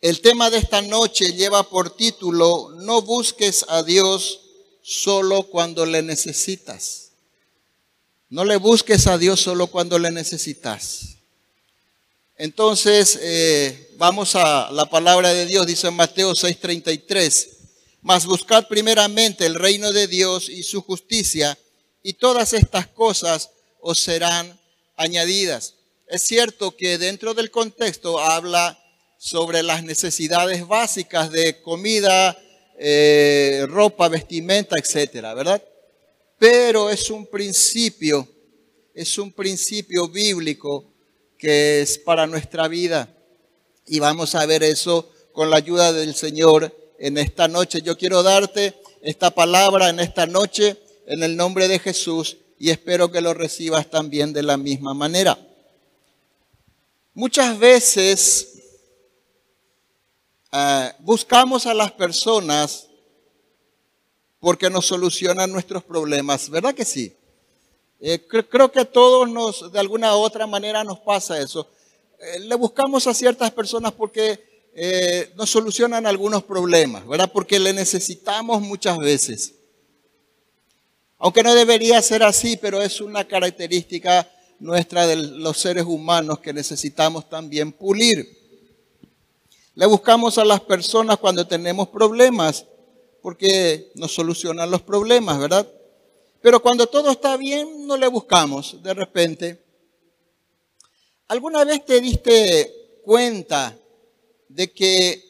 El tema de esta noche lleva por título, no busques a Dios solo cuando le necesitas. No le busques a Dios solo cuando le necesitas. Entonces, eh, vamos a la palabra de Dios, dice Mateo 6:33, mas buscad primeramente el reino de Dios y su justicia, y todas estas cosas os serán añadidas. Es cierto que dentro del contexto habla sobre las necesidades básicas de comida, eh, ropa, vestimenta, etcétera, ¿verdad? Pero es un principio, es un principio bíblico que es para nuestra vida. Y vamos a ver eso con la ayuda del Señor en esta noche. Yo quiero darte esta palabra en esta noche en el nombre de Jesús y espero que lo recibas también de la misma manera. Muchas veces eh, buscamos a las personas porque nos solucionan nuestros problemas, ¿verdad que sí? Eh, creo que a todos nos, de alguna u otra manera nos pasa eso. Eh, le buscamos a ciertas personas porque nos solucionan algunos problemas, ¿verdad? Porque le necesitamos muchas veces. Aunque no debería ser así, pero es una característica nuestra de los seres humanos que necesitamos también pulir. Le buscamos a las personas cuando tenemos problemas, porque nos solucionan los problemas, ¿verdad? Pero cuando todo está bien, no le buscamos de repente. ¿Alguna vez te diste cuenta de que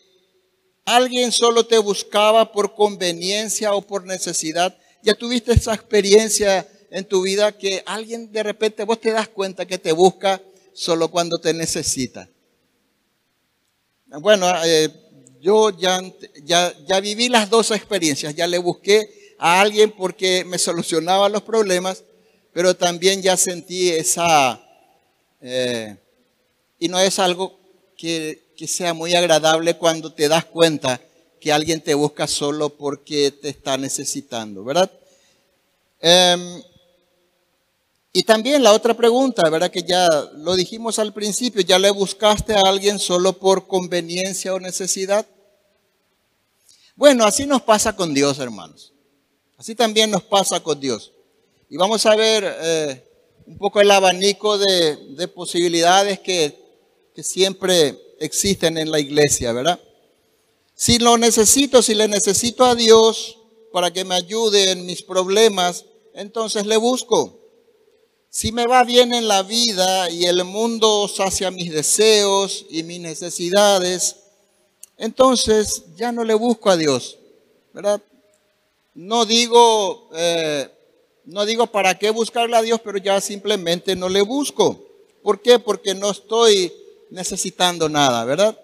alguien solo te buscaba por conveniencia o por necesidad? ¿Ya tuviste esa experiencia en tu vida que alguien de repente vos te das cuenta que te busca solo cuando te necesita? Bueno, eh, yo ya, ya, ya viví las dos experiencias. Ya le busqué a alguien porque me solucionaba los problemas, pero también ya sentí esa... Eh, y no es algo que, que, sea muy agradable cuando te das cuenta que alguien te busca solo porque te está necesitando, ¿verdad? Eh, y también la otra pregunta, ¿verdad? Que ya lo dijimos al principio, ¿ya le buscaste a alguien solo por conveniencia o necesidad? Bueno, así nos pasa con Dios, hermanos. Así también nos pasa con Dios. Y vamos a ver eh, un poco el abanico de, de posibilidades que, que siempre existen en la iglesia, ¿verdad? Si lo necesito, si le necesito a Dios para que me ayude en mis problemas, entonces le busco. Si me va bien en la vida y el mundo sacia mis deseos y mis necesidades, entonces ya no le busco a Dios, ¿verdad? No digo, eh, no digo para qué buscarle a Dios, pero ya simplemente no le busco. ¿Por qué? Porque no estoy necesitando nada, ¿verdad?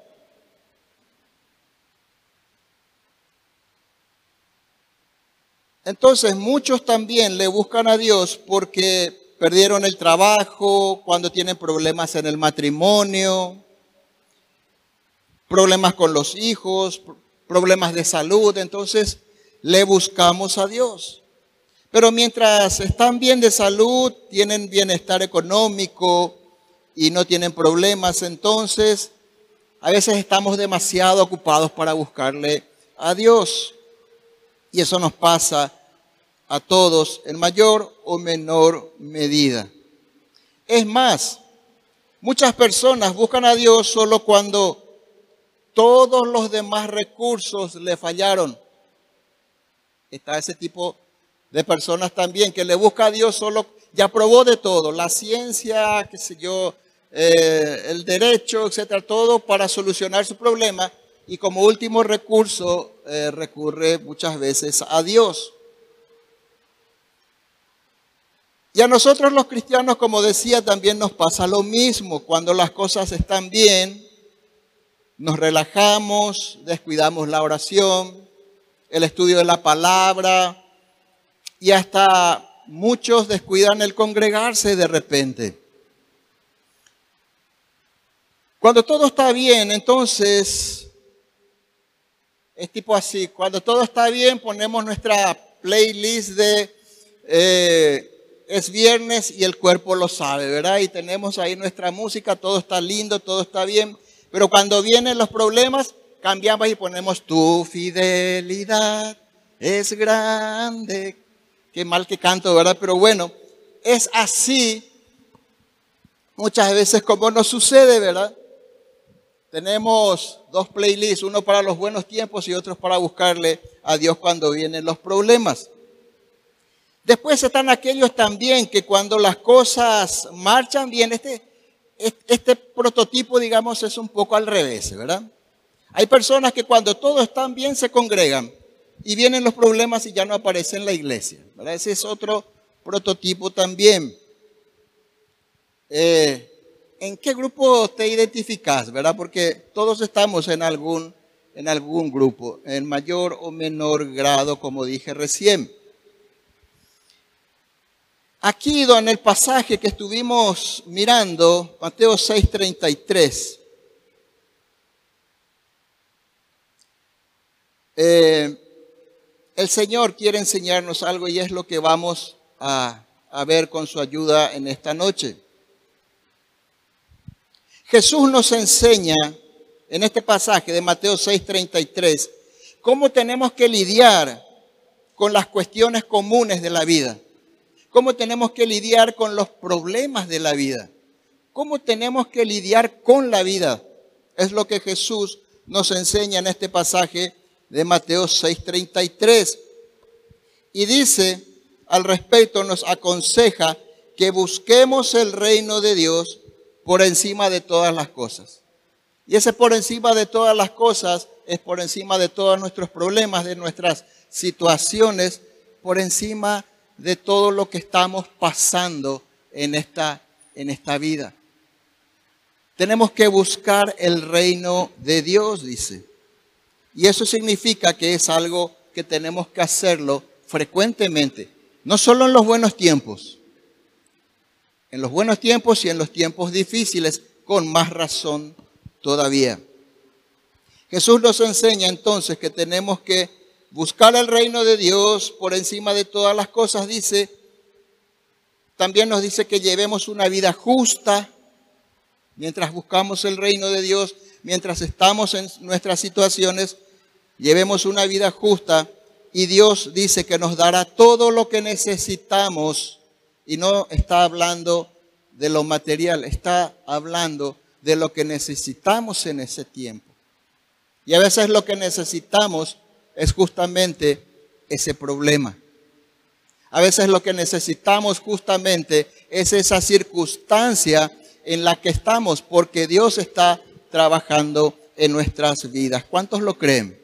Entonces muchos también le buscan a Dios porque perdieron el trabajo, cuando tienen problemas en el matrimonio, problemas con los hijos, problemas de salud, entonces le buscamos a Dios. Pero mientras están bien de salud, tienen bienestar económico y no tienen problemas, entonces a veces estamos demasiado ocupados para buscarle a Dios. Y eso nos pasa a todos en mayor o menor medida. Es más, muchas personas buscan a Dios solo cuando todos los demás recursos le fallaron. Está ese tipo de personas también que le busca a Dios solo, ya probó de todo, la ciencia, qué sé yo, eh, el derecho, etcétera, todo para solucionar su problema y como último recurso eh, recurre muchas veces a Dios. Y a nosotros los cristianos, como decía, también nos pasa lo mismo. Cuando las cosas están bien, nos relajamos, descuidamos la oración, el estudio de la palabra y hasta muchos descuidan el congregarse de repente. Cuando todo está bien, entonces es tipo así. Cuando todo está bien, ponemos nuestra playlist de... Eh, es viernes y el cuerpo lo sabe, ¿verdad? Y tenemos ahí nuestra música, todo está lindo, todo está bien. Pero cuando vienen los problemas, cambiamos y ponemos tu fidelidad es grande. Qué mal que canto, ¿verdad? Pero bueno, es así muchas veces como nos sucede, ¿verdad? Tenemos dos playlists, uno para los buenos tiempos y otro para buscarle a Dios cuando vienen los problemas. Después están aquellos también que cuando las cosas marchan bien, este, este prototipo, digamos, es un poco al revés, ¿verdad? Hay personas que cuando todo está bien se congregan y vienen los problemas y ya no aparece en la iglesia. ¿verdad? Ese es otro prototipo también. Eh, ¿En qué grupo te identificas? ¿verdad? Porque todos estamos en algún, en algún grupo, en mayor o menor grado, como dije recién. Aquí en el pasaje que estuvimos mirando, Mateo 6:33, Eh, el Señor quiere enseñarnos algo y es lo que vamos a, a ver con su ayuda en esta noche. Jesús nos enseña en este pasaje de Mateo 6:33 cómo tenemos que lidiar con las cuestiones comunes de la vida, cómo tenemos que lidiar con los problemas de la vida, cómo tenemos que lidiar con la vida. Es lo que Jesús nos enseña en este pasaje de Mateo 6:33. Y dice, al respecto nos aconseja que busquemos el reino de Dios por encima de todas las cosas. Y ese por encima de todas las cosas es por encima de todos nuestros problemas, de nuestras situaciones, por encima de todo lo que estamos pasando en esta, en esta vida. Tenemos que buscar el reino de Dios, dice. Y eso significa que es algo que tenemos que hacerlo frecuentemente, no solo en los buenos tiempos, en los buenos tiempos y en los tiempos difíciles, con más razón todavía. Jesús nos enseña entonces que tenemos que buscar el reino de Dios por encima de todas las cosas, dice, también nos dice que llevemos una vida justa mientras buscamos el reino de Dios, mientras estamos en nuestras situaciones llevemos una vida justa. Y Dios dice que nos dará todo lo que necesitamos. Y no está hablando de lo material, está hablando de lo que necesitamos en ese tiempo. Y a veces lo que necesitamos es justamente ese problema. A veces lo que necesitamos justamente es esa circunstancia en la que estamos, porque Dios está trabajando en nuestras vidas. ¿Cuántos lo creen?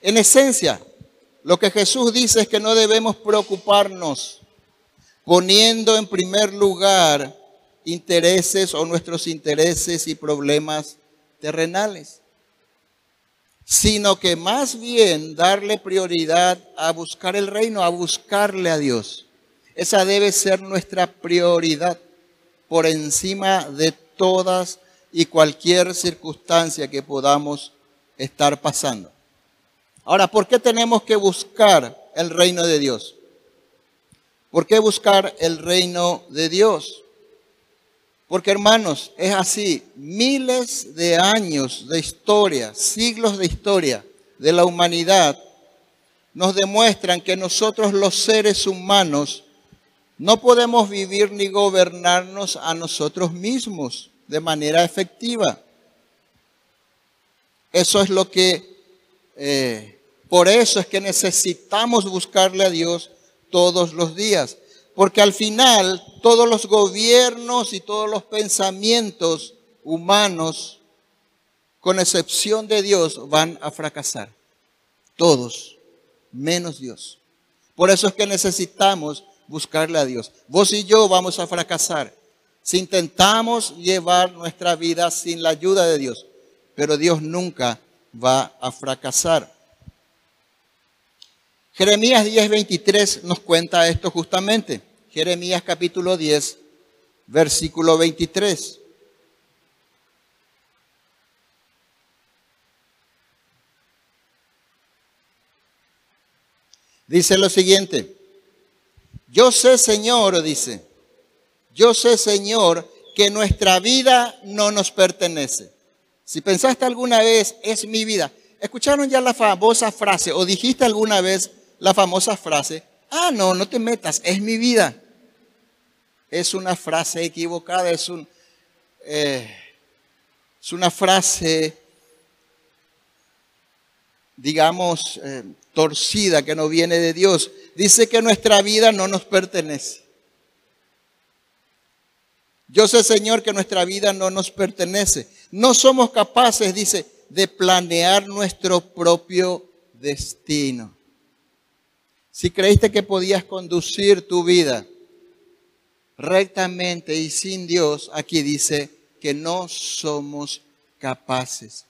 En esencia, lo que Jesús dice es que no debemos preocuparnos poniendo en primer lugar intereses o nuestros intereses y problemas terrenales, sino que más bien darle prioridad a buscar el reino, a buscarle a Dios. Esa debe ser nuestra prioridad por encima de todas y cualquier circunstancia que podamos estar pasando. Ahora, ¿por qué tenemos que buscar el reino de Dios? ¿Por qué buscar el reino de Dios? Porque hermanos, es así, miles de años de historia, siglos de historia de la humanidad nos demuestran que nosotros los seres humanos no podemos vivir ni gobernarnos a nosotros mismos de manera efectiva. Eso es lo que eh, por eso es que necesitamos buscarle a Dios todos los días. Porque al final todos los gobiernos y todos los pensamientos humanos, con excepción de Dios, van a fracasar. Todos, menos Dios. Por eso es que necesitamos buscarle a Dios. Vos y yo vamos a fracasar si intentamos llevar nuestra vida sin la ayuda de Dios. Pero Dios nunca va a fracasar. Jeremías 10:23 nos cuenta esto justamente. Jeremías capítulo 10, versículo 23. Dice lo siguiente, yo sé Señor, dice, yo sé Señor que nuestra vida no nos pertenece. Si pensaste alguna vez, es mi vida. ¿Escucharon ya la famosa frase o dijiste alguna vez la famosa frase? Ah, no, no te metas, es mi vida. Es una frase equivocada, es, un, eh, una frase, digamos, eh, torcida que no viene de Dios. Dice que nuestra vida no nos pertenece. Yo sé, Señor, que nuestra vida no nos pertenece. No somos capaces, dice, de planear nuestro propio destino. Si creíste que podías conducir tu vida rectamente y sin Dios, aquí dice que no somos capaces.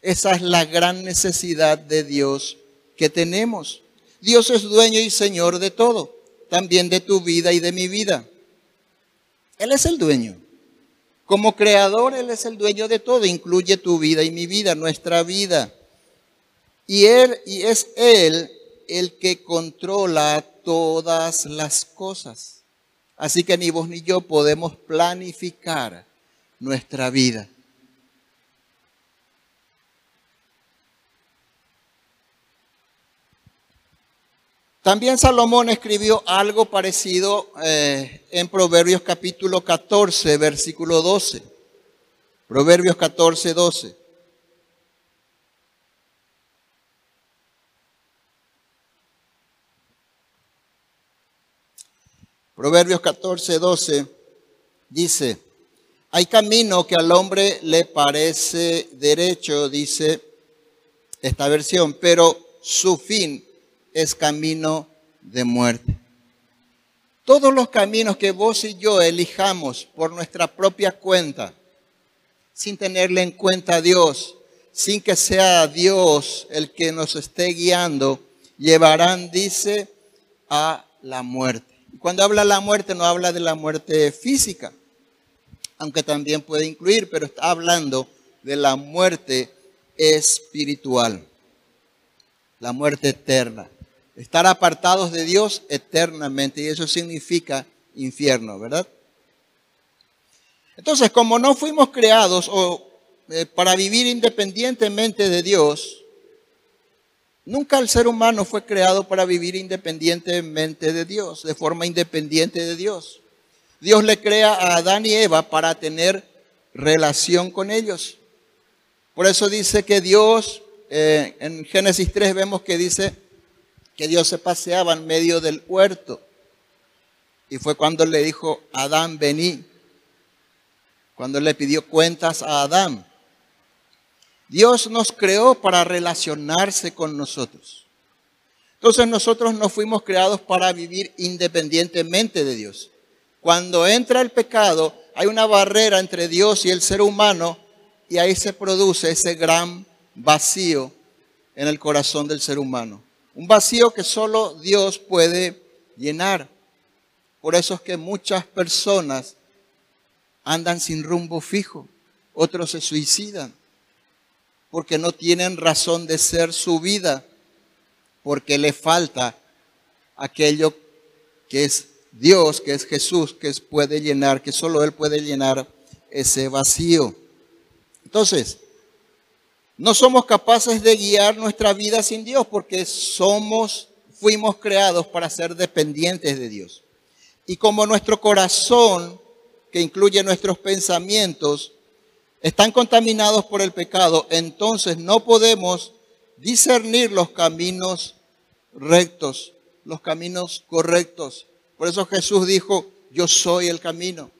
Esa es la gran necesidad de Dios que tenemos. Dios es dueño y Señor de todo, también de tu vida y de mi vida. Él es el dueño. Como creador, Él es el dueño de todo, incluye tu vida y mi vida, nuestra vida. Y Él, y es Él el que controla todas las cosas. Así que ni vos ni yo podemos planificar nuestra vida. También Salomón escribió algo parecido eh, en Proverbios capítulo 14, versículo 12. Proverbios 14, 12. Proverbios 14, 12 dice, hay camino que al hombre le parece derecho, dice esta versión, pero su fin es camino de muerte. Todos los caminos que vos y yo elijamos por nuestra propia cuenta, sin tenerle en cuenta a Dios, sin que sea Dios el que nos esté guiando, llevarán, dice, a la muerte. Cuando habla la muerte, no habla de la muerte física, aunque también puede incluir, pero está hablando de la muerte espiritual, la muerte eterna estar apartados de Dios eternamente y eso significa infierno, ¿verdad? Entonces, como no fuimos creados o, eh, para vivir independientemente de Dios, nunca el ser humano fue creado para vivir independientemente de Dios, de forma independiente de Dios. Dios le crea a Adán y Eva para tener relación con ellos. Por eso dice que Dios, eh, en Génesis 3 vemos que dice, que Dios se paseaba en medio del huerto. Y fue cuando le dijo, Adán, vení. Cuando le pidió cuentas a Adán. Dios nos creó para relacionarse con nosotros. Entonces nosotros no fuimos creados para vivir independientemente de Dios. Cuando entra el pecado, hay una barrera entre Dios y el ser humano y ahí se produce ese gran vacío en el corazón del ser humano. Un vacío que solo Dios puede llenar. Por eso es que muchas personas andan sin rumbo fijo, otros se suicidan, porque no tienen razón de ser su vida, porque le falta aquello que es Dios, que es Jesús, que puede llenar, que solo Él puede llenar ese vacío. Entonces, no somos capaces de guiar nuestra vida sin Dios porque somos, fuimos creados para ser dependientes de Dios. Y como nuestro corazón, que incluye nuestros pensamientos, están contaminados por el pecado, entonces no podemos discernir los caminos rectos, los caminos correctos. Por eso Jesús dijo, yo soy el camino.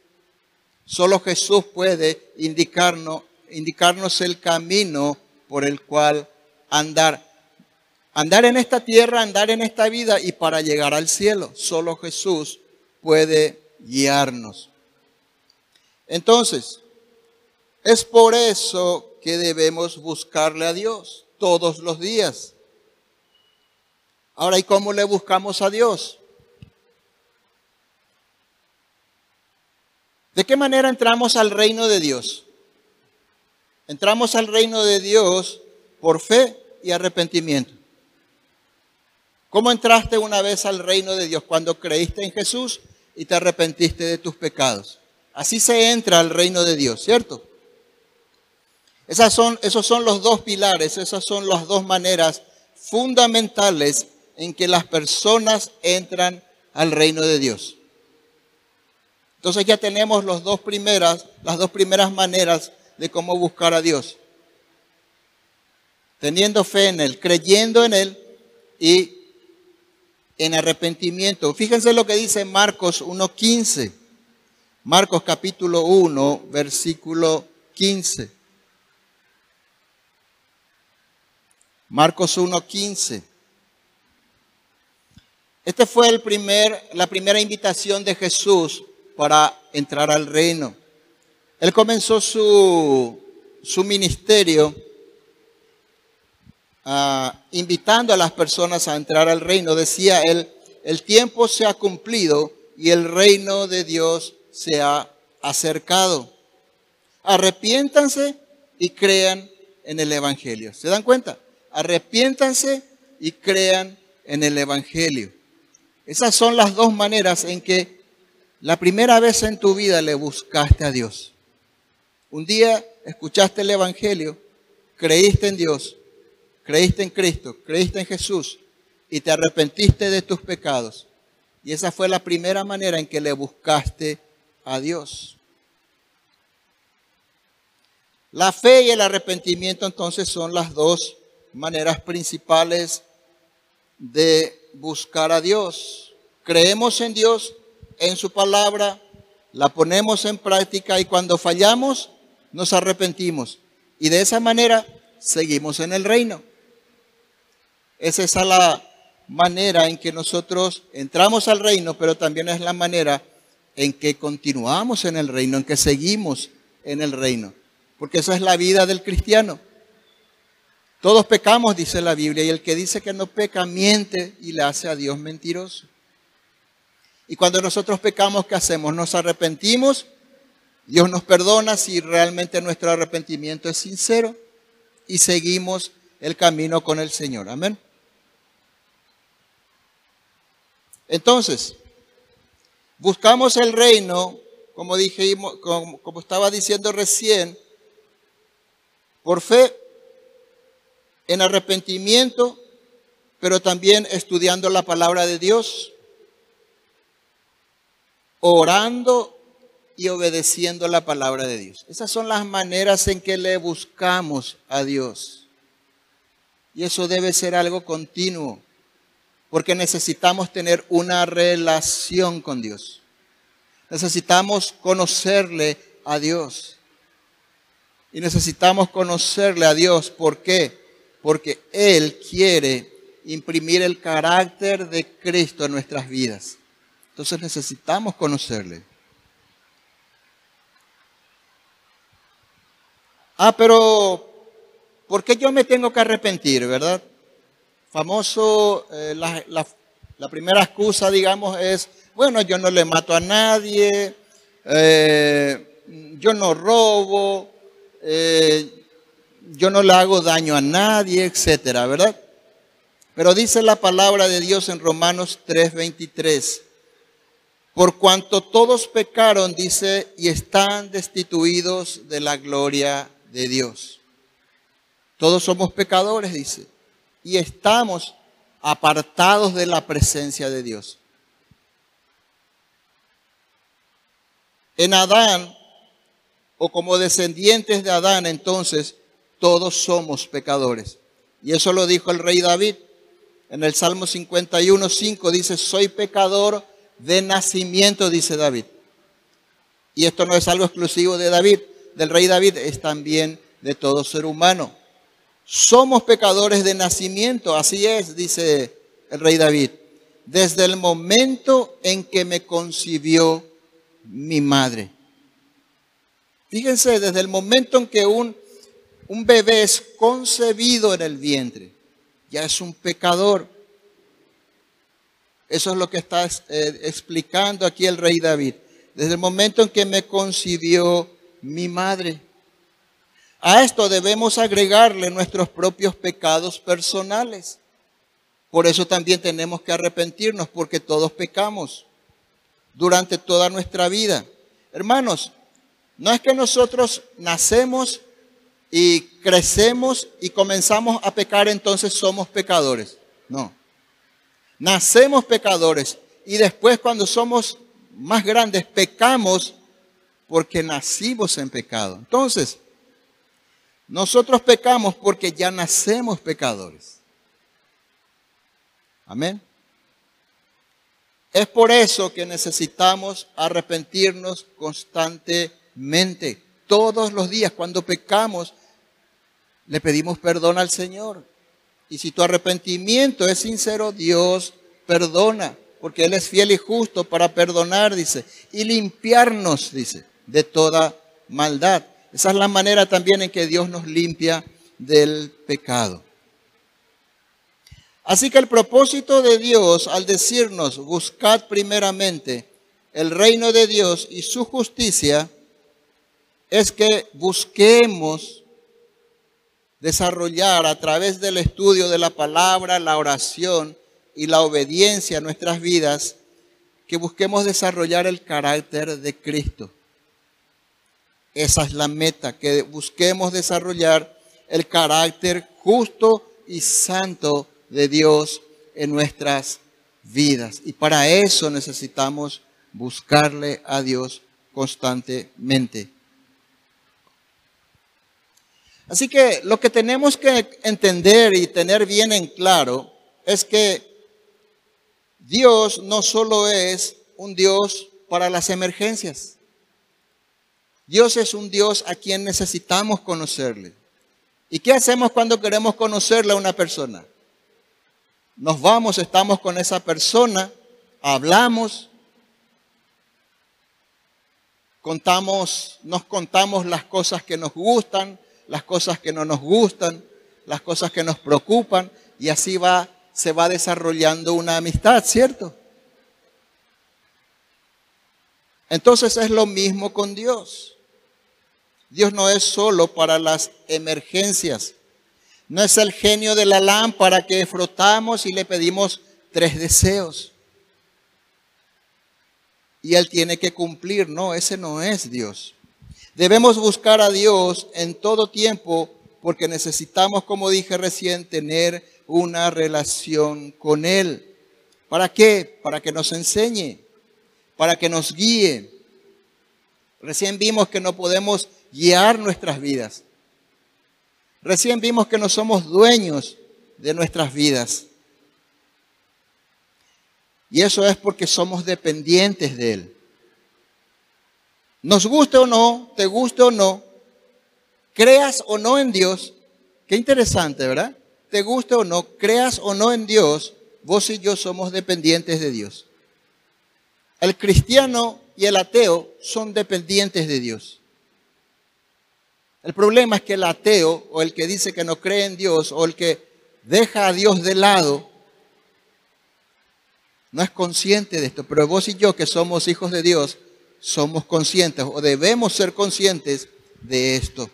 Solo Jesús puede indicarnos, indicarnos el camino por el cual andar. Andar en esta tierra, andar en esta vida y para llegar al cielo. Solo Jesús puede guiarnos. Entonces, es por eso que debemos buscarle a Dios todos los días. Ahora, ¿y cómo le buscamos a Dios? ¿De qué manera entramos al reino de Dios? Entramos al reino de Dios por fe y arrepentimiento. ¿Cómo entraste una vez al reino de Dios? Cuando creíste en Jesús y te arrepentiste de tus pecados. Así se entra al reino de Dios, ¿cierto? Esas son, esos son los dos pilares, esas son las dos maneras fundamentales en que las personas entran al reino de Dios. Entonces ya tenemos los dos primeras, las dos primeras maneras de cómo buscar a Dios. Teniendo fe en Él, creyendo en Él y en arrepentimiento. Fíjense lo que dice Marcos 1.15. Marcos capítulo 1, versículo 15. Marcos 1.15. Este fue el primer, la primera invitación de Jesús para entrar al reino. Él comenzó su, su ministerio uh, invitando a las personas a entrar al reino. Decía él, el tiempo se ha cumplido y el reino de Dios se ha acercado. Arrepiéntanse y crean en el Evangelio. ¿Se dan cuenta? Arrepiéntanse y crean en el Evangelio. Esas son las dos maneras en que la primera vez en tu vida le buscaste a Dios. Un día escuchaste el Evangelio, creíste en Dios, creíste en Cristo, creíste en Jesús y te arrepentiste de tus pecados. Y esa fue la primera manera en que le buscaste a Dios. La fe y el arrepentimiento entonces son las dos maneras principales de buscar a Dios. Creemos en Dios, en su palabra, la ponemos en práctica y cuando fallamos nos arrepentimos. Y de esa manera seguimos en el reino. Esa es la manera en que nosotros entramos al reino, pero también es la manera en que continuamos en el reino, en que seguimos en el reino. Porque esa es la vida del cristiano. Todos pecamos, dice la Biblia, y el que dice que no peca miente y le hace a Dios mentiroso. Y cuando nosotros pecamos, ¿qué hacemos? Nos arrepentimos, Dios nos perdona si realmente nuestro arrepentimiento es sincero y seguimos el camino con el Señor. Amén. Entonces, buscamos el reino, como dije, como, como estaba diciendo recién, por fe en arrepentimiento, pero también estudiando la palabra de Dios, orando y obedeciendo la palabra de Dios. Esas son las maneras en que le buscamos a Dios. Y eso debe ser algo continuo, porque necesitamos tener una relación con Dios. Necesitamos conocerle a Dios. Y necesitamos conocerle a Dios. ¿Por qué? Porque Él quiere imprimir el carácter de Cristo en nuestras vidas. Entonces necesitamos conocerle. Ah, pero ¿por qué yo me tengo que arrepentir, verdad? Famoso, eh, la, primera excusa, digamos, es, bueno, yo no le mato a nadie, eh, yo no robo, eh, yo no le hago daño a nadie, etcétera, ¿verdad? Pero dice la palabra de Dios en Romanos 3:23, por cuanto todos pecaron, dice, y están destituidos de la gloria de Dios. Todos somos pecadores, dice, y estamos apartados de la presencia de Dios. En Adán, o como descendientes de Adán, entonces, todos somos pecadores. Y eso lo dijo el rey David. En el Salmo 51, 5 dice, soy pecador de nacimiento, dice David. Y esto no es algo exclusivo de David, del rey David, es también de todo ser humano. Somos pecadores de nacimiento, así es, dice el rey David, desde el momento en que me concibió mi madre. Fíjense, desde el momento en que un un bebé es concebido en el vientre, ya es un pecador. Eso es lo que está eh, explicando aquí el rey David. Desde el momento en que me concibió mi madre. A esto debemos agregarle nuestros propios pecados personales. Por eso también tenemos que arrepentirnos, porque todos pecamos durante toda nuestra vida. Hermanos, no es que nosotros nacemos y crecemos y comenzamos a pecar, entonces somos pecadores. No. Nacemos pecadores y después cuando somos más grandes pecamos porque nacimos en pecado. Entonces, nosotros pecamos porque ya nacemos pecadores. Amén. Es por eso que necesitamos arrepentirnos constantemente. Todos los días cuando pecamos, le pedimos perdón al Señor. Y si tu arrepentimiento es sincero, Dios perdona, porque Él es fiel y justo para perdonar, dice, y limpiarnos, dice, de toda maldad. Esa es la manera también en que Dios nos limpia del pecado. Así que el propósito de Dios al decirnos, buscad primeramente el reino de Dios y su justicia, es que busquemos desarrollar a través del estudio de la palabra, la oración y la obediencia a nuestras vidas, que busquemos desarrollar el carácter de Cristo. Esa es la meta, que busquemos desarrollar el carácter justo y santo de Dios en nuestras vidas. Y para eso necesitamos buscarle a Dios constantemente. Así que lo que tenemos que entender y tener bien en claro es que Dios no solo es un Dios para las emergencias. Dios es un Dios a quien necesitamos conocerle. ¿Y qué hacemos cuando queremos conocerle a una persona? Nos vamos, estamos con esa persona, hablamos, contamos, nos contamos las cosas que nos gustan, las cosas que no nos gustan, las cosas que nos preocupan, y así va, se va desarrollando una amistad, ¿cierto? Entonces es lo mismo con Dios. Dios no es solo para las emergencias. No es el genio de la lámpara que frotamos y le pedimos tres deseos. Y Él tiene que cumplir. No, ese no es Dios. Debemos buscar a Dios en todo tiempo porque necesitamos, como dije recién, tener una relación con Él. ¿Para qué? Para que nos enseñe, para que nos guíe. Recién vimos que no podemos guiar nuestras vidas. Recién vimos que no somos dueños de nuestras vidas. Y eso es porque somos dependientes de Él. Nos guste o no, te guste o no, creas o no en Dios, qué interesante, ¿verdad? Te guste o no, creas o no en Dios, vos y yo somos dependientes de Dios. El cristiano y el ateo son dependientes de Dios. El problema es que el ateo o el que dice que no cree en Dios o el que deja a Dios de lado no es consciente de esto. Pero vos y yo que somos hijos de Dios somos conscientes o debemos ser conscientes de esto.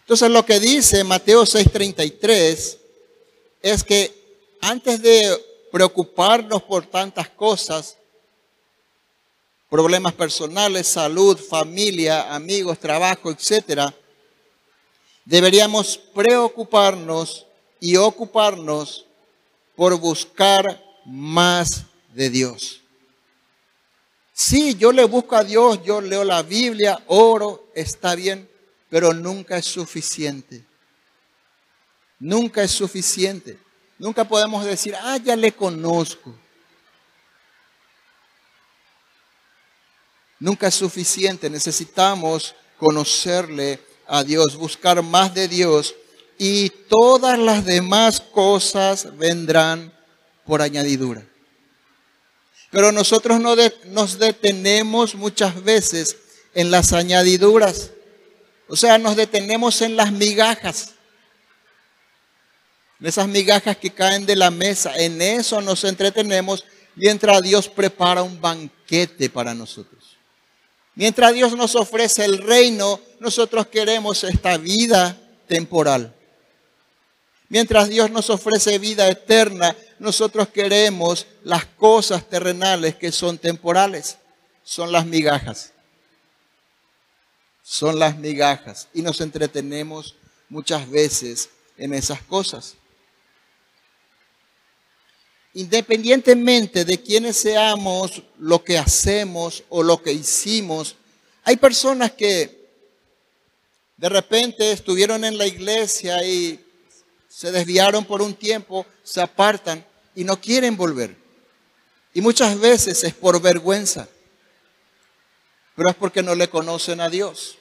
Entonces lo que dice Mateo 6:33 es que antes de preocuparnos por tantas cosas, problemas personales, salud, familia, amigos, trabajo, etcétera, deberíamos preocuparnos y ocuparnos por buscar más de Dios. Sí, yo le busco a Dios, yo leo la Biblia, oro, está bien, pero nunca es suficiente. Nunca es suficiente. Nunca podemos decir, ah, ya le conozco. nunca es suficiente. Necesitamos conocerle a Dios, buscar más de Dios y todas las demás cosas vendrán por añadidura. Pero nosotros no nos detenemos muchas veces en las añadiduras. O sea, nos detenemos en las migajas. En esas migajas que caen de la mesa. En eso nos entretenemos mientras Dios prepara un banquete para nosotros. Mientras Dios nos ofrece el reino, nosotros queremos esta vida temporal. Mientras Dios nos ofrece vida eterna, nosotros queremos las cosas terrenales que son temporales, son las migajas. Son las migajas y nos entretenemos muchas veces en esas cosas. Independientemente de quiénes seamos, lo que hacemos o lo que hicimos, hay personas que de repente estuvieron en la iglesia y se desviaron por un tiempo, se apartan y no quieren volver. Y muchas veces es por vergüenza, pero es porque no le conocen a Dios.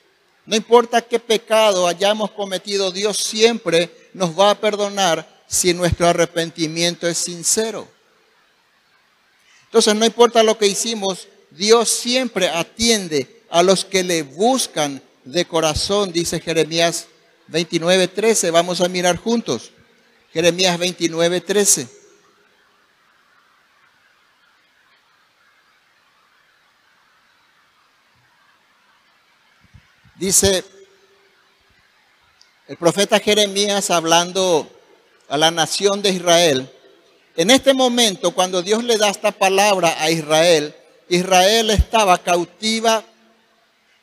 No importa qué pecado hayamos cometido, Dios siempre nos va a perdonar si nuestro arrepentimiento es sincero. Entonces no importa lo que hicimos, Dios siempre atiende a los que le buscan de corazón, dice Jeremías 29:13. Vamos a mirar juntos. Jeremías 29:13. Dice el profeta Jeremías hablando a la nación de Israel. En este momento, cuando Dios le da esta palabra a Israel, Israel estaba cautiva,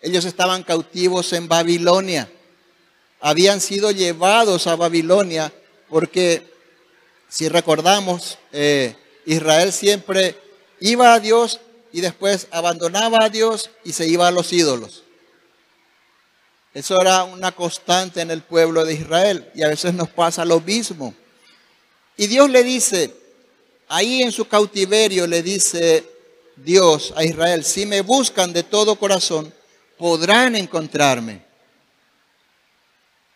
ellos estaban cautivos en Babilonia. Habían sido llevados a Babilonia porque, si recordamos, eh, Israel siempre iba a Dios y después abandonaba a Dios y se iba a los ídolos. Eso era una constante en el pueblo de Israel y a veces nos pasa lo mismo. Y Dios le dice, ahí en su cautiverio le dice Dios a Israel, si me buscan de todo corazón, podrán encontrarme.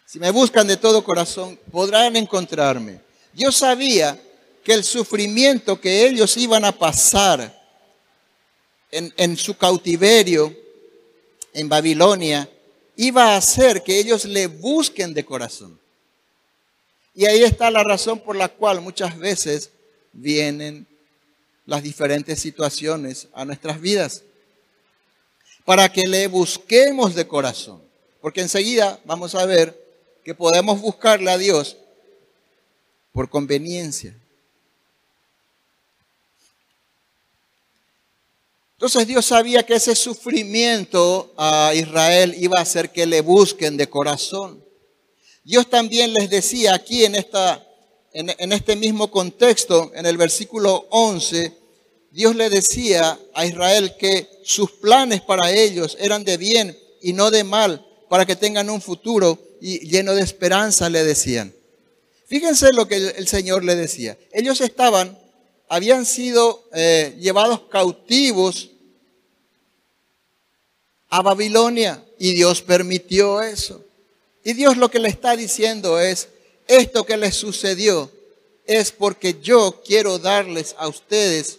Si me buscan de todo corazón, podrán encontrarme. Yo sabía que el sufrimiento que ellos iban a pasar en, en su cautiverio en Babilonia iba a hacer que ellos le busquen de corazón. Y ahí está la razón por la cual muchas veces vienen las diferentes situaciones a nuestras vidas. Para que le busquemos de corazón. Porque enseguida vamos a ver que podemos buscarle a Dios por conveniencia. Entonces Dios sabía que ese sufrimiento a Israel iba a hacer que le busquen de corazón. Dios también les decía aquí en, esta, en, este mismo contexto, en el versículo 11, Dios le decía a Israel que sus planes para ellos eran de bien y no de mal, para que tengan un futuro y lleno de esperanza, le decían. Fíjense lo que el, Señor le decía. Ellos estaban, habían sido eh, llevados cautivos a Babilonia y Dios permitió eso. Y Dios lo que le está diciendo es, esto que les sucedió es porque yo quiero darles a ustedes,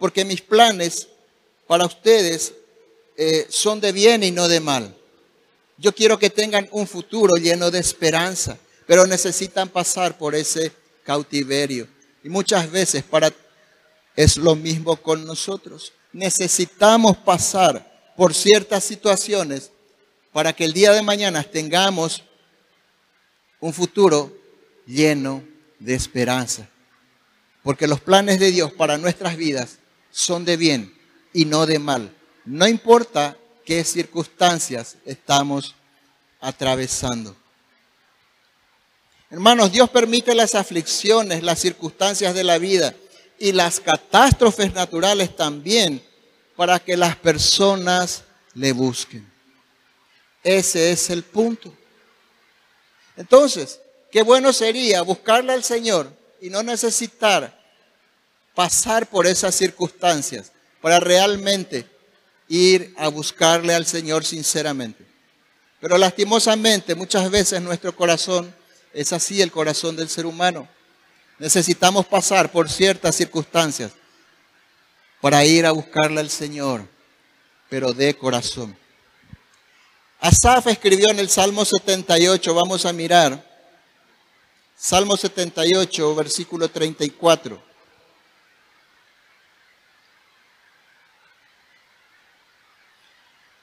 porque mis planes para ustedes eh, son de bien y no de mal. Yo quiero que tengan un futuro lleno de esperanza, pero necesitan pasar por ese cautiverio. Y muchas veces para es lo mismo con nosotros. Necesitamos pasar por ciertas situaciones para que el día de mañana tengamos un futuro lleno de esperanza. Porque los planes de Dios para nuestras vidas son de bien y no de mal. No importa qué circunstancias estamos atravesando. Hermanos, Dios permite las aflicciones, las circunstancias de la vida y las catástrofes naturales también para que las personas le busquen. Ese es el punto. Entonces, qué bueno sería buscarle al Señor y no necesitar pasar por esas circunstancias para realmente ir a buscarle al Señor sinceramente. Pero lastimosamente muchas veces nuestro corazón es así, el corazón del ser humano. Necesitamos pasar por ciertas circunstancias para ir a buscarle al Señor, pero de corazón. Asaf escribió en el Salmo 78, vamos a mirar, Salmo 78, versículo 34.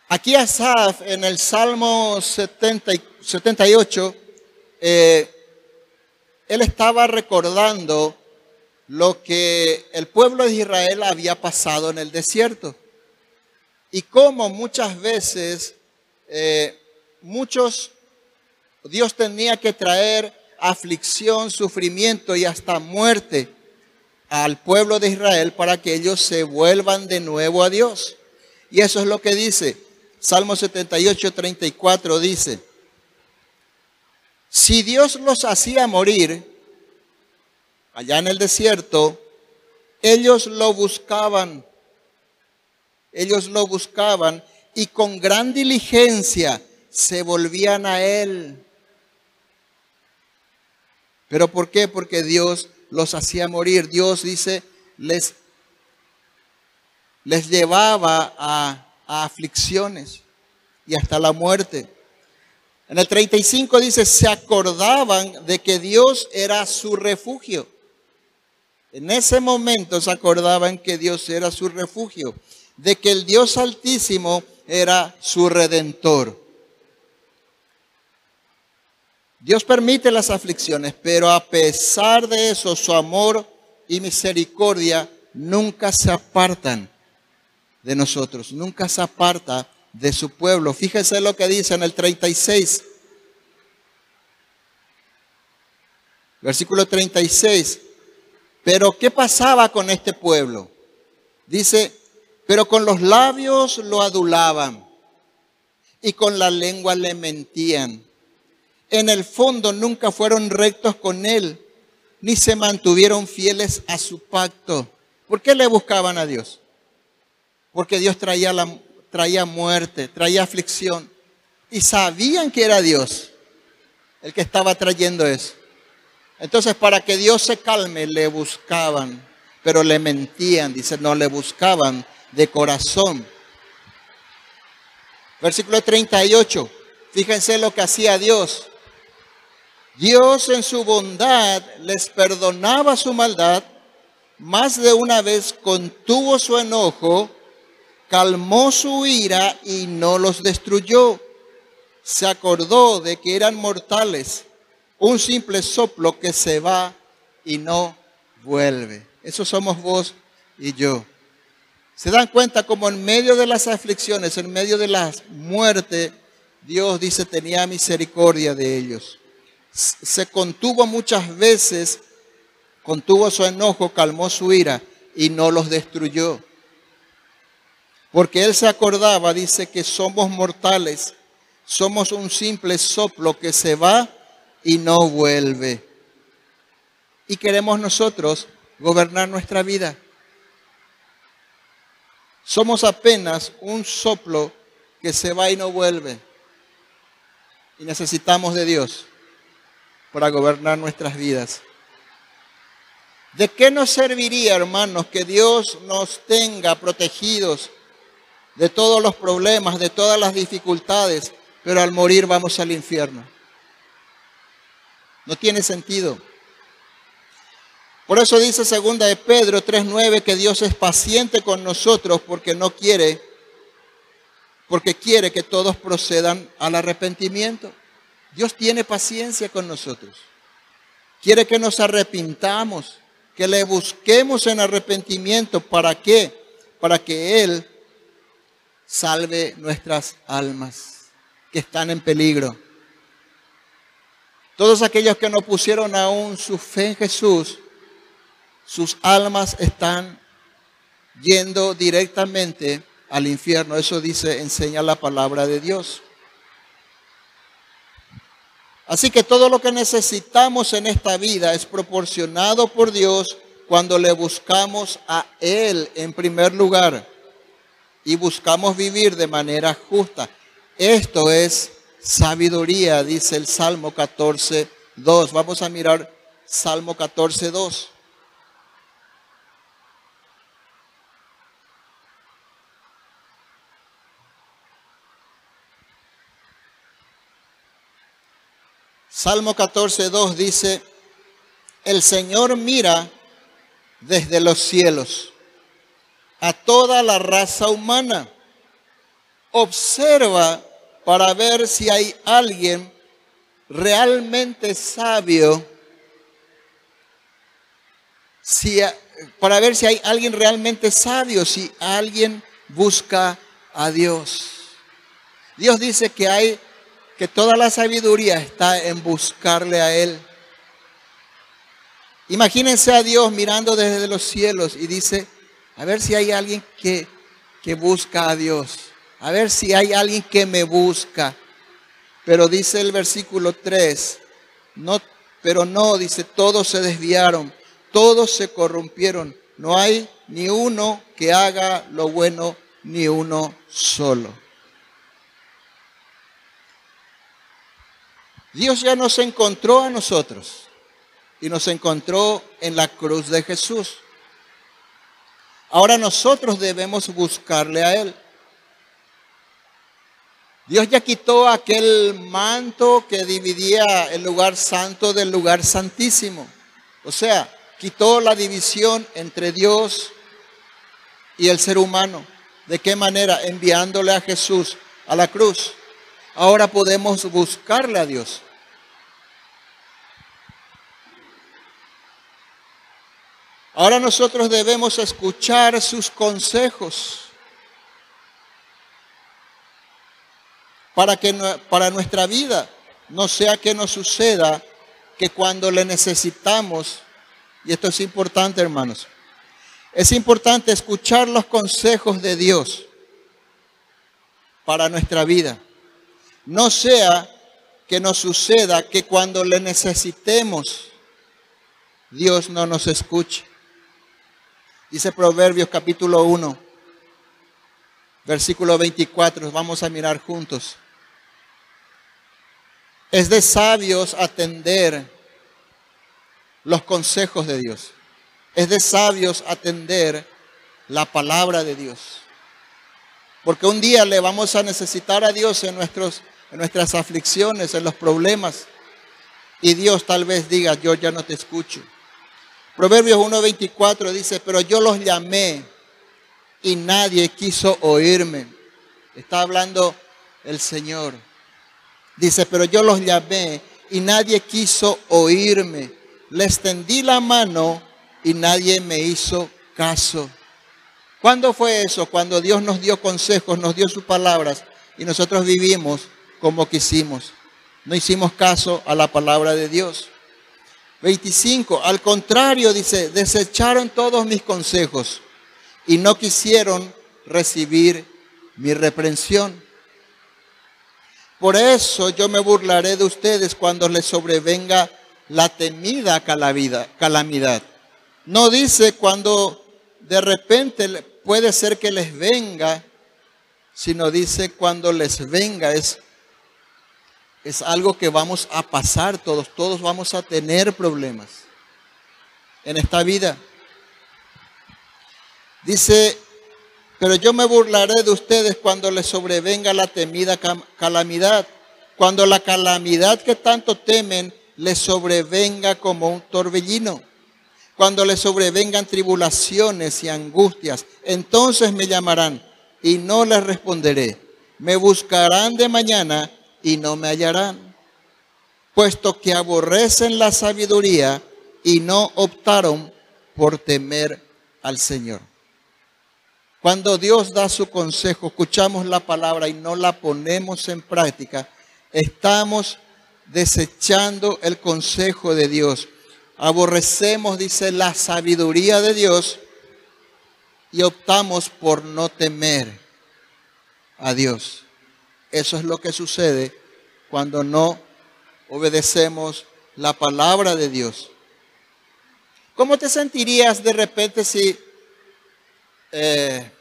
Aquí Asaf en el Salmo 78, eh, él estaba recordando lo que el pueblo de Israel había pasado en el desierto y cómo muchas veces eh, muchos Dios tenía que traer aflicción, sufrimiento y hasta muerte al pueblo de Israel para que ellos se vuelvan de nuevo a Dios. Y eso es lo que dice Salmo 78, 34 dice, si Dios los hacía morir allá en el desierto, ellos lo buscaban, ellos lo buscaban y con gran diligencia se volvían a Él. ¿Pero por qué? Porque Dios los hacía morir. Dios dice, les, les llevaba a, a aflicciones y hasta la muerte. En el 35 dice, se acordaban de que Dios era su refugio. En ese momento se acordaban que Dios era su refugio, de que el Dios altísimo era su redentor. Dios permite las aflicciones, pero a pesar de eso, su amor y misericordia nunca se apartan de nosotros, nunca se aparta de su pueblo. Fíjese lo que dice en el 36. Versículo 36. Pero ¿qué pasaba con este pueblo? Dice, pero con los labios lo adulaban y con la lengua le mentían. En el fondo nunca fueron rectos con él, ni se mantuvieron fieles a su pacto. ¿Por qué le buscaban a Dios? Porque Dios traía, la, traía muerte, traía aflicción. Y sabían que era Dios el que estaba trayendo eso. Entonces, para que Dios se calme, le buscaban, pero le mentían, dice, no le buscaban de corazón. Versículo 38, fíjense lo que hacía Dios. Dios en su bondad les perdonaba su maldad, más de una vez contuvo su enojo, calmó su ira y no los destruyó. Se acordó de que eran mortales un simple soplo que se va y no vuelve. Eso somos vos y yo. Se dan cuenta como en medio de las aflicciones, en medio de la muerte, Dios dice tenía misericordia de ellos. Se contuvo muchas veces, contuvo su enojo, calmó su ira y no los destruyó. Porque Él se acordaba, dice que somos mortales, somos un simple soplo que se va y no vuelve. Y queremos nosotros gobernar nuestra vida. Somos apenas un soplo que se va y no vuelve. Y necesitamos de Dios para gobernar nuestras vidas. ¿De qué nos serviría, hermanos, que Dios nos tenga protegidos de todos los problemas, de todas las dificultades, pero al morir vamos al infierno? No tiene sentido. Por eso dice segunda de Pedro 3:9 que Dios es paciente con nosotros porque no quiere porque quiere que todos procedan al arrepentimiento. Dios tiene paciencia con nosotros. Quiere que nos arrepintamos, que le busquemos en arrepentimiento. ¿Para qué? Para que Él salve nuestras almas que están en peligro. Todos aquellos que no pusieron aún su fe en Jesús, sus almas están yendo directamente al infierno. Eso dice, enseña la palabra de Dios. Así que todo lo que necesitamos en esta vida es proporcionado por Dios cuando le buscamos a Él en primer lugar y buscamos vivir de manera justa. Esto es sabiduría, dice el Salmo 14, 2. Vamos a mirar Salmo 14, 2. Salmo 14, 2 dice, el Señor mira desde los cielos a toda la raza humana, observa para ver si hay alguien realmente sabio, si, para ver si hay alguien realmente sabio, si alguien busca a Dios. Dios dice que hay que toda la sabiduría está en buscarle a Él. Imagínense a Dios mirando desde los cielos y dice, a ver si hay alguien que, que busca a Dios, a ver si hay alguien que me busca. Pero dice el versículo 3, no, pero no, dice, todos se desviaron, todos se corrompieron, no hay ni uno que haga lo bueno, ni uno solo. Dios ya nos encontró a nosotros y nos encontró en la cruz de Jesús. Ahora nosotros debemos buscarle a Él. Dios ya quitó aquel manto que dividía el lugar santo del lugar santísimo. O sea, quitó la división entre Dios y el ser humano. ¿De qué manera? Enviándole a Jesús a la cruz. Ahora podemos buscarle a Dios. Ahora nosotros debemos escuchar sus consejos para que para nuestra vida no sea que nos suceda que cuando le necesitamos, y esto es importante hermanos, es importante escuchar los consejos de Dios para nuestra vida. No sea que nos suceda que cuando le necesitemos, Dios no nos escuche. Dice Proverbios capítulo 1, versículo 24, vamos a mirar juntos. Es de sabios atender los consejos de Dios. Es de sabios atender la palabra de Dios. Porque un día le vamos a necesitar a Dios en, nuestros, en nuestras aflicciones, en los problemas. Y Dios tal vez diga, yo ya no te escucho. Proverbios 1.24 dice, pero yo los llamé y nadie quiso oírme. Está hablando el Señor. Dice, pero yo los llamé y nadie quiso oírme. Le extendí la mano y nadie me hizo caso. ¿Cuándo fue eso? Cuando Dios nos dio consejos, nos dio sus palabras y nosotros vivimos como quisimos. No hicimos caso a la palabra de Dios. 25. Al contrario, dice, desecharon todos mis consejos y no quisieron recibir mi reprensión. Por eso yo me burlaré de ustedes cuando les sobrevenga la temida calamidad. No dice cuando de repente puede ser que les venga, sino dice cuando les venga. Es es algo que vamos a pasar todos, todos vamos a tener problemas en esta vida. Dice, pero yo me burlaré de ustedes cuando les sobrevenga la temida calamidad, cuando la calamidad que tanto temen les sobrevenga como un torbellino, cuando les sobrevengan tribulaciones y angustias, entonces me llamarán y no les responderé. Me buscarán de mañana y no me hallarán, puesto que aborrecen la sabiduría y no optaron por temer al Señor. Cuando Dios da su consejo, escuchamos la palabra y no la ponemos en práctica, estamos desechando el consejo de Dios. Aborrecemos, dice, la sabiduría de Dios y optamos por no temer a Dios. Eso es lo que sucede cuando no obedecemos la palabra de Dios. ¿Cómo te sentirías de repente si eh,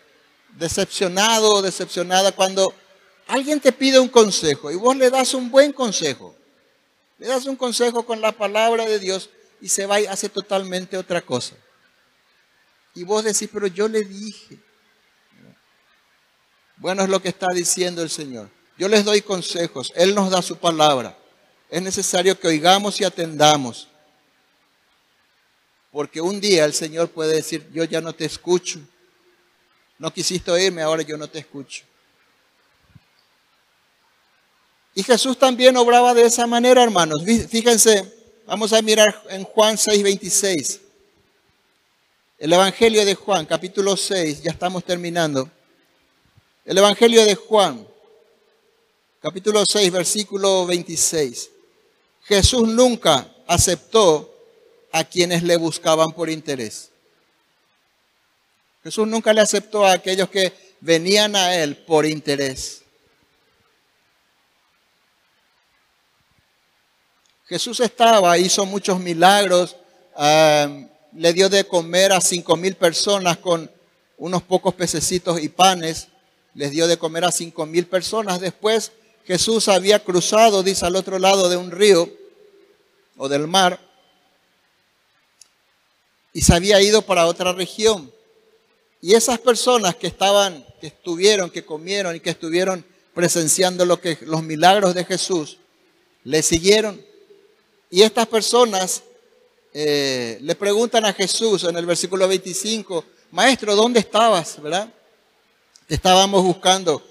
decepcionado o decepcionada cuando alguien te pide un consejo y vos le das un buen consejo? Le das un consejo con la palabra de Dios y se va y hace totalmente otra cosa. Y vos decís, pero yo le dije. Bueno, es lo que está diciendo el Señor. Yo les doy consejos, Él nos da su palabra. Es necesario que oigamos y atendamos. Porque un día el Señor puede decir, yo ya no te escucho. No quisiste oírme, ahora yo no te escucho. Y Jesús también obraba de esa manera, hermanos. Fíjense, vamos a mirar en Juan 6:26. El Evangelio de Juan, capítulo 6, ya estamos terminando. El Evangelio de Juan, capítulo 6, versículo 26. Jesús nunca aceptó a quienes le buscaban por interés. Jesús nunca le aceptó a aquellos que venían a Él por interés. Jesús estaba, hizo muchos milagros, eh, le dio de comer a cinco mil personas con unos pocos pececitos y panes, les dio de comer a cinco mil personas. Después Jesús había cruzado, dice, al otro lado de un río o del mar y se había ido para otra región. Y esas personas que estaban, que estuvieron, que comieron y que estuvieron presenciando lo que, los milagros de Jesús, le siguieron. Y estas personas eh, le preguntan a Jesús en el versículo 25, Maestro, ¿dónde estabas? ¿Verdad? Estábamos buscando.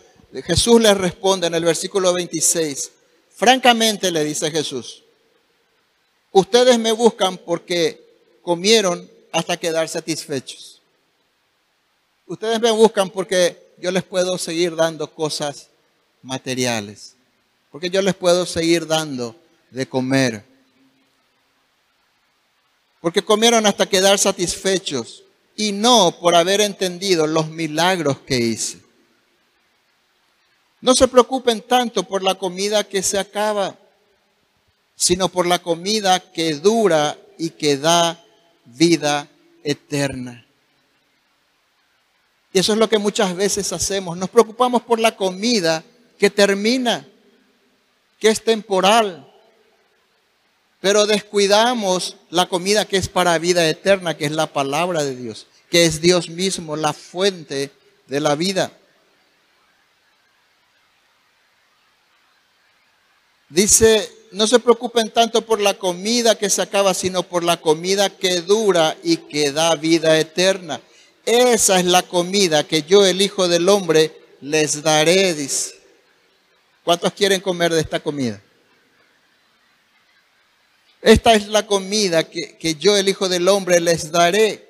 Jesús les responde en el versículo 26, francamente le dice Jesús, ustedes me buscan porque comieron hasta quedar satisfechos. Ustedes me buscan porque yo les puedo seguir dando cosas materiales, porque yo les puedo seguir dando de comer, porque comieron hasta quedar satisfechos y no por haber entendido los milagros que hice. No se preocupen tanto por la comida que se acaba, sino por la comida que dura y que da vida eterna. Y eso es lo que muchas veces hacemos. Nos preocupamos por la comida que termina, que es temporal, pero descuidamos la comida que es para vida eterna, que es la palabra de Dios, que es Dios mismo, la fuente de la vida. Dice, no se preocupen tanto por la comida que se acaba, sino por la comida que dura y que da vida eterna. Esa es la comida que yo, el Hijo del Hombre, les daré, dice. ¿Cuántos quieren comer de esta comida? Esta es la comida que, yo, el Hijo del Hombre, les daré.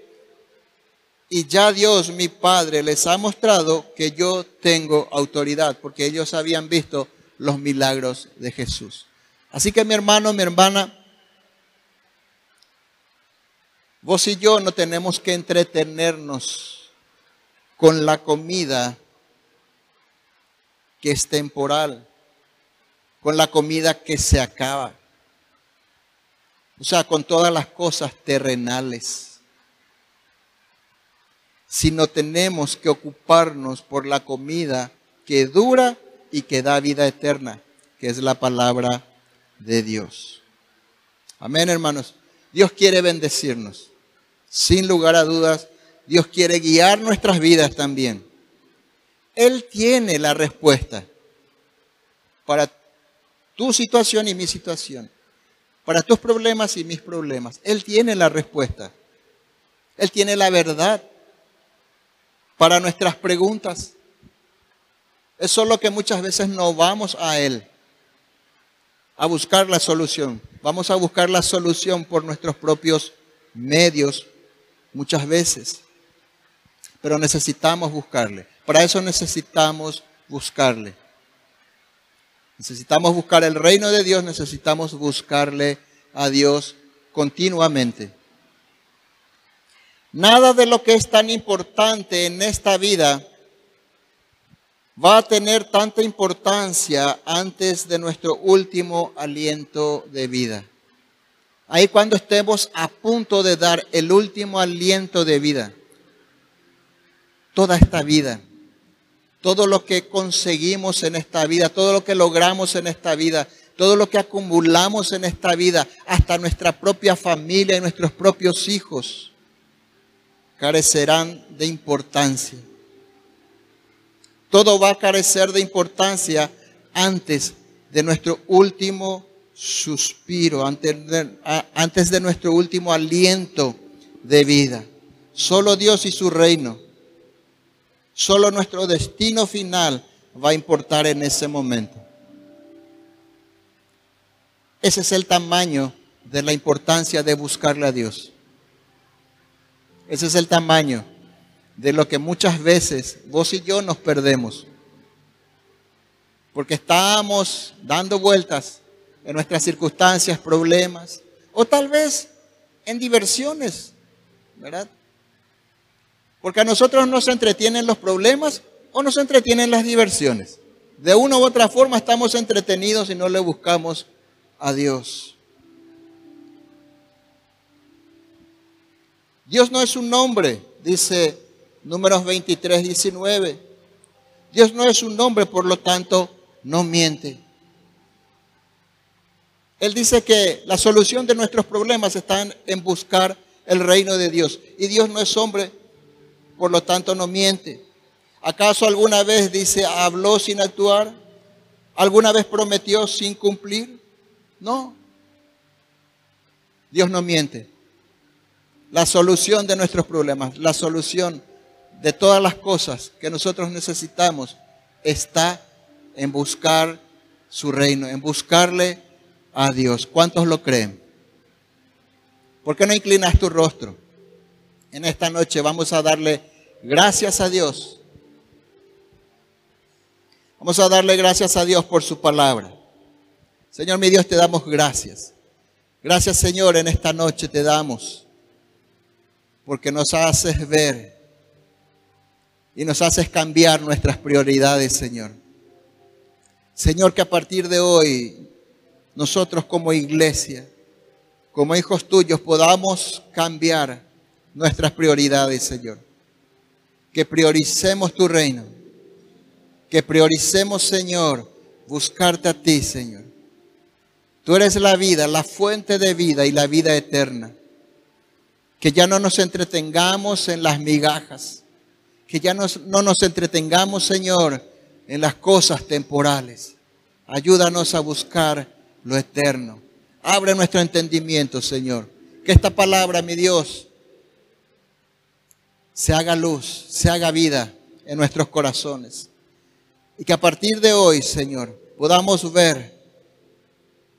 Y ya Dios, mi Padre, les ha mostrado que yo tengo autoridad, porque ellos habían visto los milagros de Jesús. Así que mi hermano, mi hermana, vos y yo no tenemos que entretenernos con la comida que es temporal, con la comida que se acaba. O sea, con todas las cosas terrenales. Sino tenemos que ocuparnos por la comida que dura y que da vida eterna, que es la palabra de Dios. Amén, hermanos. Dios quiere bendecirnos. Sin lugar a dudas, Dios quiere guiar nuestras vidas también. Él tiene la respuesta para tu situación y mi situación para tus problemas y mis problemas. Él tiene la respuesta. Él tiene la verdad para nuestras preguntas. Es solo que muchas veces no vamos a Él a buscar la solución. Vamos a buscar la solución por nuestros propios medios muchas veces. Pero necesitamos buscarle. Para eso necesitamos buscarle. Necesitamos buscar el reino de Dios, necesitamos buscarle a Dios continuamente. Nada de lo que es tan importante en esta vida va a tener tanta importancia antes de nuestro último aliento de vida. Ahí cuando estemos a punto de dar el último aliento de vida, toda esta vida todo lo que conseguimos en esta vida, todo lo que logramos en esta vida, todo lo que acumulamos en esta vida, hasta nuestra propia familia y nuestros propios hijos, carecerán de importancia. Todo va a carecer de importancia antes de nuestro último suspiro, antes de, antes de nuestro último aliento de vida. Solo Dios y su reino Solo nuestro destino final va a importar en ese momento. Ese es el tamaño de la importancia de buscarle a Dios. Ese es el tamaño de lo que muchas veces vos y yo nos perdemos. Porque estamos dando vueltas en nuestras circunstancias, problemas, o tal vez en diversiones, ¿verdad? Porque a nosotros nos entretienen los problemas o nos entretienen las diversiones. De una u otra forma estamos entretenidos y no le buscamos a Dios. Dios no es un nombre, dice números 23, 19. Dios no es un nombre, por lo tanto, no miente. Él dice que la solución de nuestros problemas está en buscar el reino de Dios. Y Dios no es hombre, por lo tanto no miente. ¿Acaso alguna vez dice, habló sin actuar? ¿Alguna vez prometió sin cumplir? No. Dios no miente. La solución de nuestros problemas, la solución de todas las cosas que nosotros necesitamos está en buscar su reino, en buscarle a Dios. ¿Cuántos lo creen? ¿Por qué no inclinas tu rostro? En esta noche vamos a darle gracias a Dios. Vamos a darle gracias a Dios por su palabra. Señor mi Dios, te damos gracias. Gracias Señor, en esta noche te damos. Porque nos haces ver y nos haces cambiar nuestras prioridades, Señor. Señor, que a partir de hoy nosotros como iglesia, como hijos tuyos, podamos cambiar nuestras prioridades, Señor. Que prioricemos tu reino. Que prioricemos, Señor, buscarte a ti, Señor. Tú eres la vida, la fuente de vida y la vida eterna. Que ya no nos entretengamos en las migajas. Que ya no nos entretengamos, Señor, en las cosas temporales. Ayúdanos a buscar lo eterno. Abre nuestro entendimiento, Señor. Que esta palabra, mi Dios, se haga luz, se haga vida en nuestros corazones. Y que a partir de hoy, Señor, podamos ver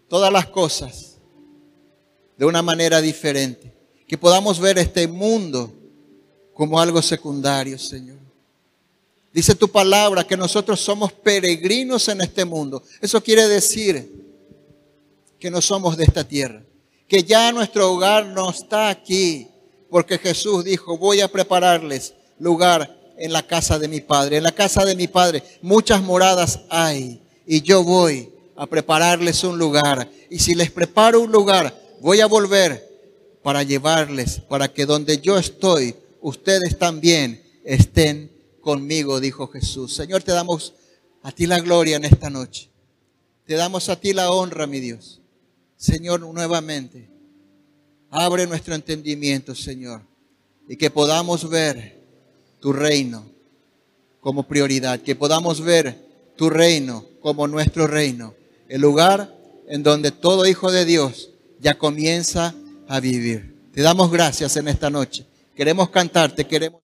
todas las cosas de una manera diferente. Que podamos ver este mundo como algo secundario, Señor. Dice tu palabra que nosotros somos peregrinos en este mundo. Eso quiere decir que no somos de esta tierra, que ya nuestro hogar no está aquí, porque Jesús dijo, voy a prepararles lugar en la casa de mi Padre. En la casa de mi Padre muchas moradas hay y yo voy a prepararles un lugar. Y si les preparo un lugar, voy a volver para llevarles, para que donde yo estoy, ustedes también estén conmigo, dijo Jesús. Señor, te damos a ti la gloria en esta noche. Te damos a ti la honra, mi Dios. Señor, nuevamente, abre nuestro entendimiento, Señor, y que podamos ver tu reino como prioridad, que podamos ver tu reino como nuestro reino, el lugar en donde todo hijo de Dios ya comienza a vivir. Te damos gracias en esta noche. Queremos cantarte, queremos...